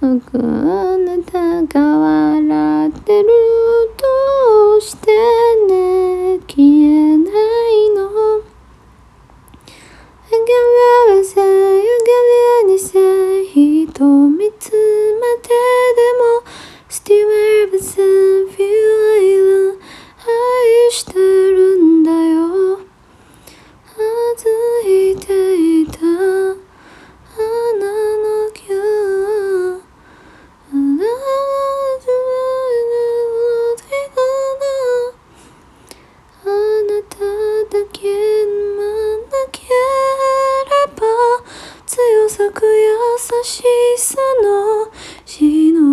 僕あなたが笑ってる。優しさのしの